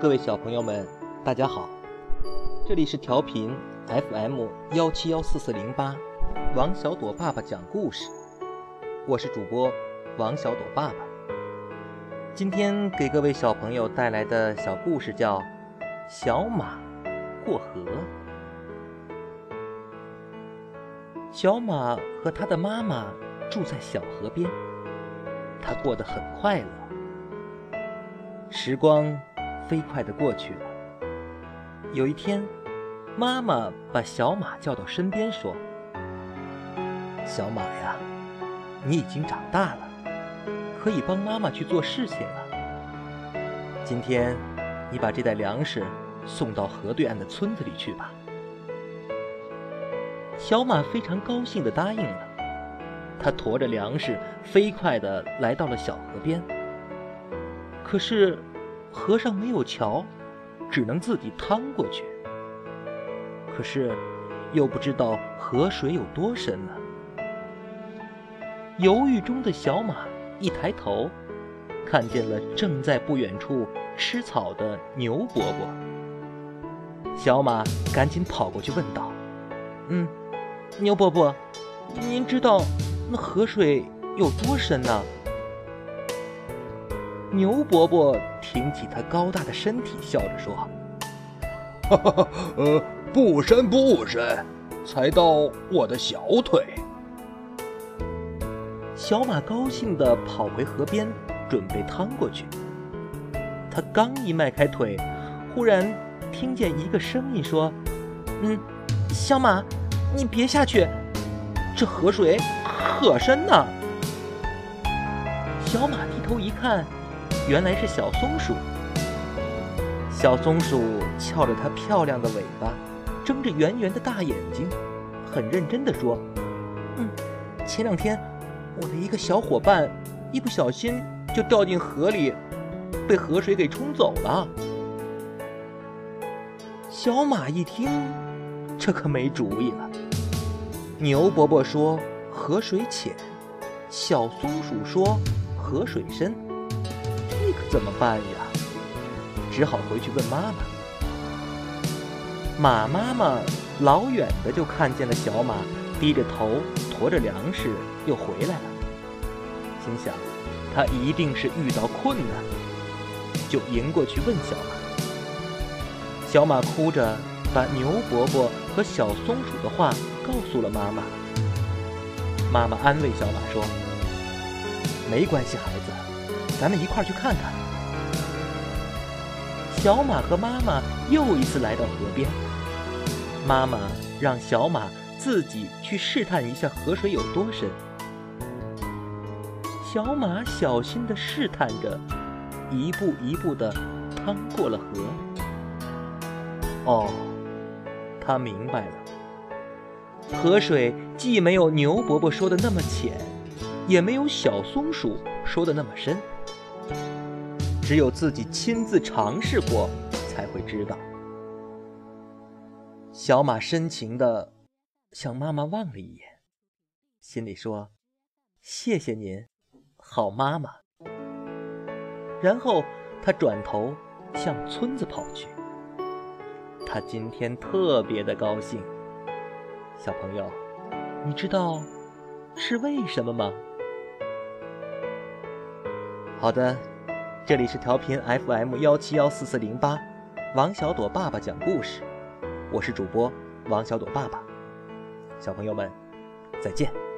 各位小朋友们，大家好，这里是调频 FM 幺七幺四四零八，王小朵爸爸讲故事，我是主播王小朵爸爸。今天给各位小朋友带来的小故事叫《小马过河》。小马和他的妈妈住在小河边，他过得很快乐。时光飞快地过去了。有一天，妈妈把小马叫到身边说：“小马呀，你已经长大了，可以帮妈妈去做事情了。今天，你把这袋粮食送到河对岸的村子里去吧。”小马非常高兴地答应了。他驮着粮食，飞快地来到了小河边。可是，河上没有桥，只能自己趟过去。可是，又不知道河水有多深呢。犹豫中的小马一抬头，看见了正在不远处吃草的牛伯伯。小马赶紧跑过去问道：“嗯，牛伯伯，您知道那河水有多深呢？”牛伯伯挺起他高大的身体，笑着说：“哈哈，呃，不深不深，才到我的小腿。”小马高兴地跑回河边，准备趟过去。他刚一迈开腿，忽然听见一个声音说：“嗯，小马，你别下去，这河水可深呢。”小马低头一看。原来是小松鼠。小松鼠翘着它漂亮的尾巴，睁着圆圆的大眼睛，很认真地说：“嗯，前两天我的一个小伙伴一不小心就掉进河里，被河水给冲走了。”小马一听，这可没主意了。牛伯伯说河水浅，小松鼠说河水深。怎么办呀？只好回去问妈妈。马妈妈老远的就看见了小马低着头驮着粮食又回来了，心想他一定是遇到困难，就迎过去问小马。小马哭着把牛伯伯和小松鼠的话告诉了妈妈。妈妈安慰小马说：“没关系，孩子。”咱们一块儿去看看。小马和妈妈又一次来到河边，妈妈让小马自己去试探一下河水有多深。小马小心地试探着，一步一步地趟过了河。哦，他明白了，河水既没有牛伯伯说的那么浅，也没有小松鼠说的那么深。只有自己亲自尝试过，才会知道。小马深情地向妈妈望了一眼，心里说：“谢谢您，好妈妈。”然后他转头向村子跑去。他今天特别的高兴。小朋友，你知道是为什么吗？好的。这里是调频 FM 幺七幺四四零八，王小朵爸爸讲故事，我是主播王小朵爸爸，小朋友们，再见。